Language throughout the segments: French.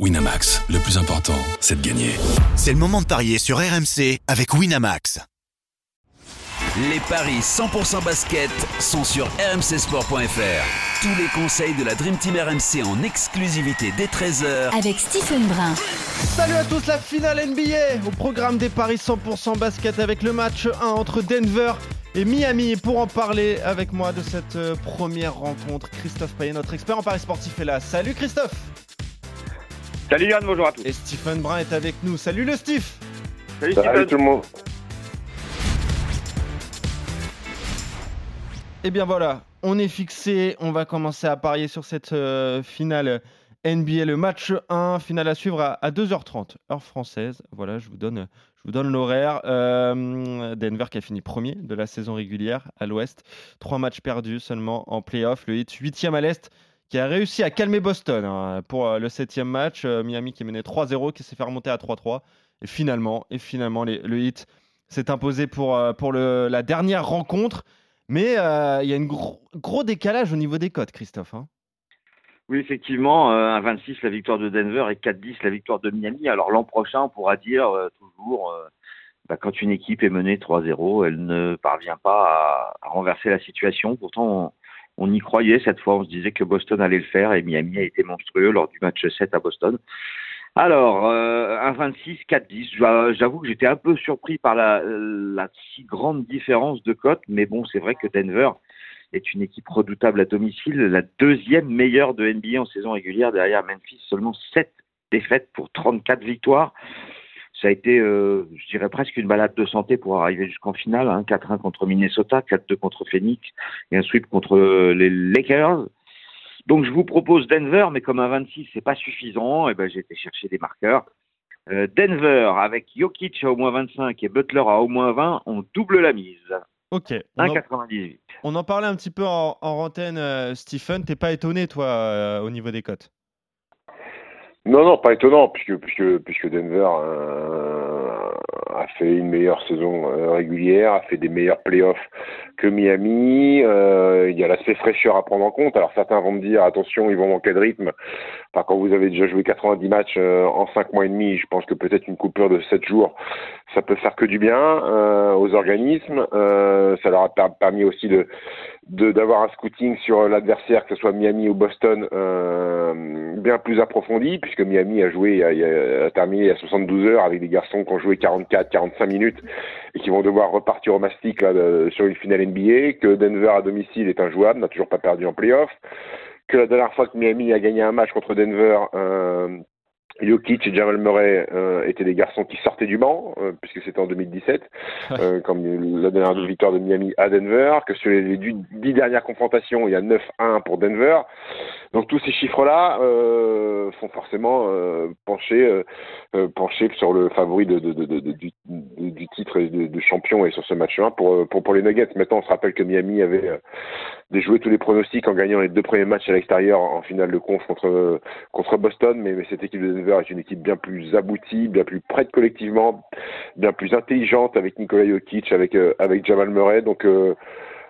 Winamax, le plus important, c'est de gagner. C'est le moment de parier sur RMC avec Winamax. Les paris 100% basket sont sur rmcsport.fr. Tous les conseils de la Dream Team RMC en exclusivité dès 13h avec Stephen Brun. Salut à tous, la finale NBA au programme des paris 100% basket avec le match 1 entre Denver et Miami. Pour en parler avec moi de cette euh, première rencontre, Christophe Payet, notre expert en paris sportif, est là. Salut Christophe Salut Yann, bonjour à tous. Et Stephen Brun est avec nous. Salut le Steve Salut, Salut Stephen. tout le monde. Et Eh bien voilà, on est fixé, on va commencer à parier sur cette euh, finale NBA, le match 1, finale à suivre à, à 2h30, heure française. Voilà, je vous donne, je vous donne l'horaire. Euh, Denver qui a fini premier de la saison régulière à l'ouest. Trois matchs perdus seulement en playoff. Le hit 8 à l'est qui a réussi à calmer Boston hein, pour euh, le septième match. Euh, Miami qui menait 3-0, qui s'est fait remonter à 3-3. Et finalement, et finalement le hit s'est imposé pour, euh, pour le- la dernière rencontre. Mais il y a un gros, décalage au niveau des cotes, Christophe. hein. Oui, effectivement, un 26 la victoire de Denver et 4-10 la victoire de Miami. Alors l'an prochain, on pourra dire toujours, bah, quand une équipe est menée 3-0, elle ne parvient pas à, à renverser la situation. Pourtant, on, on y croyait cette fois. On se disait que Boston allait le faire et Miami a été monstrueux lors du match 7 à Boston. Alors, euh, un 26, 4-10. J'a- J'avoue que j'étais un peu surpris par la, la si grande différence de cote, mais bon, c'est vrai que Denver est une équipe redoutable à domicile, la deuxième meilleure de NBA en saison régulière derrière Memphis, seulement 7 défaites pour 34 victoires. Ça a été, euh, je dirais, presque une balade de santé pour arriver jusqu'en finale. Hein. 4-1 contre Minnesota, 4-2 contre Phoenix et un sweep contre euh, les Lakers. Donc je vous propose Denver, mais comme un 26, c'est pas suffisant, et ben j'ai été chercher des marqueurs. Euh, Denver avec Jokic à au moins 25 et Butler à au moins 20, on double la mise. Ok. On en, 1,98. on en parlait un petit peu en, en antenne, euh, Stephen. T'es pas étonné, toi, au niveau des cotes? Non, non, pas étonnant, puisque, puisque, puisque Denver euh, a fait une meilleure saison euh, régulière, a fait des meilleurs playoffs que Miami. Euh, il y a l'aspect fraîcheur à prendre en compte. Alors certains vont me dire, attention, ils vont manquer de rythme. Enfin, quand vous avez déjà joué 90 matchs euh, en 5 mois et demi, je pense que peut-être une coupure de 7 jours, ça peut faire que du bien euh, aux organismes. Euh, ça leur a per- permis aussi de d'avoir un scouting sur l'adversaire, que ce soit Miami ou Boston, euh, bien plus approfondi, puisque Miami a joué, a, a- terminé à 72 heures avec des garçons qui ont joué 44, 45 minutes et qui vont devoir repartir au mastic là, sur une finale NBA, que Denver à domicile est injouable, n'a toujours pas perdu en playoff, que la dernière fois que Miami a gagné un match contre Denver, euh, Jokic et Jamal Murray euh, étaient des garçons qui sortaient du banc, euh, puisque c'était en 2017, euh, comme la dernière victoire de Miami à Denver, que sur les, dix dernières confrontations, il y a 9-1 pour Denver. Donc tous ces chiffres-là euh, font forcément euh, pencher, euh, euh, pencher sur le favori de, de, de, du, du titre de champion et sur ce match-là pour, pour, pour les Nuggets. Maintenant, on se rappelle que Miami avait euh, déjoué tous les pronostics en gagnant les deux premiers matchs à l'extérieur en finale de conf contre, contre Boston, mais, mais cette équipe de Denver est une équipe bien plus aboutie, bien plus prête collectivement, bien plus intelligente avec Nikola Jokic, avec, euh, avec Jamal Murray. Donc, euh,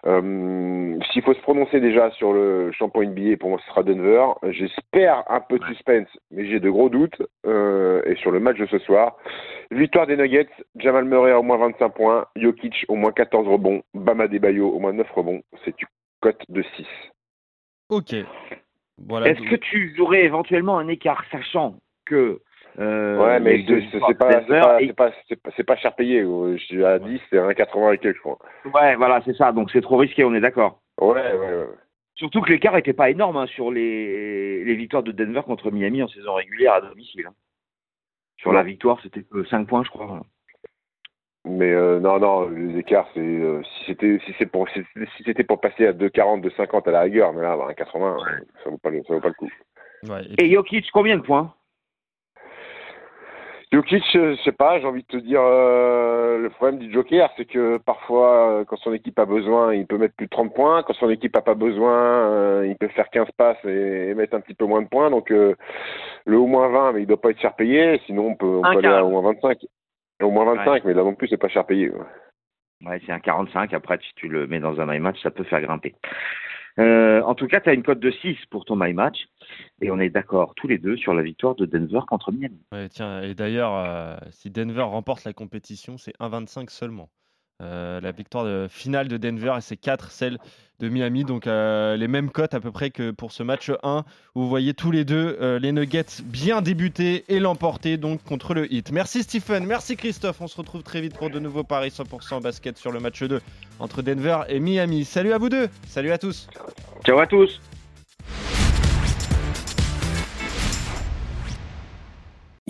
euh, s'il faut se prononcer déjà sur le champion NBA, pour moi ce sera Denver. J'espère un peu de suspense, mais j'ai de gros doutes. Euh, et sur le match de ce soir, victoire des Nuggets, Jamal Murray à au moins 25 points, Jokic au moins 14 rebonds, Bama Debayo au moins 9 rebonds. C'est une cote de 6. Ok. Voilà. Est-ce que tu aurais éventuellement un écart, sachant que. euh, ouais, mais c'est pas, pas, et- c'est pas, c'est pas, cher payé. Je suis à 10, c'est 1,80 et quelques, je crois. Ouais, voilà, c'est ça. Donc c'est trop risqué, on est d'accord. Ouais, ouais, ouais. Surtout que l'écart n'était pas énorme hein, sur les, les victoires de Denver contre Miami en saison régulière à domicile. hein. Sur la victoire, c'était que 5 points, je crois. Mais euh, non, non, les écarts, c'est euh, si c'était si c'est pour si si c'était pour passer à 2,40, 2,50 à la rigueur, mais là, bah, 1,80, ça vaut pas le, ça vaut pas le coup. Ouais, et Et Jokic, combien de points? Jokic, euh, je sais pas, j'ai envie de te dire, euh, le problème du Joker, c'est que parfois, euh, quand son équipe a besoin, il peut mettre plus de 30 points. Quand son équipe a pas besoin, euh, il peut faire 15 passes et, et mettre un petit peu moins de points. Donc, euh, le au moins 20, mais il doit pas être cher payé. Sinon, on peut, on peut aller à au moins 25. Au moins 25, mais là non plus, c'est pas cher payé. ouais. Ouais, c'est un 45. Après, si tu le mets dans un my match, ça peut faire grimper. Euh, en tout cas, tu as une cote de 6 pour ton My Match. Et on est d'accord tous les deux sur la victoire de Denver contre Miami. Ouais, tiens, et d'ailleurs, euh, si Denver remporte la compétition, c'est 1,25 seulement. Euh, la victoire finale de Denver et c'est 4 celle de Miami. Donc euh, les mêmes cotes à peu près que pour ce match 1 où vous voyez tous les deux euh, les Nuggets bien débuter et l'emporter donc contre le Heat. Merci Stephen, merci Christophe. On se retrouve très vite pour de nouveaux paris 100% basket sur le match 2 entre Denver et Miami. Salut à vous deux, salut à tous. Ciao à tous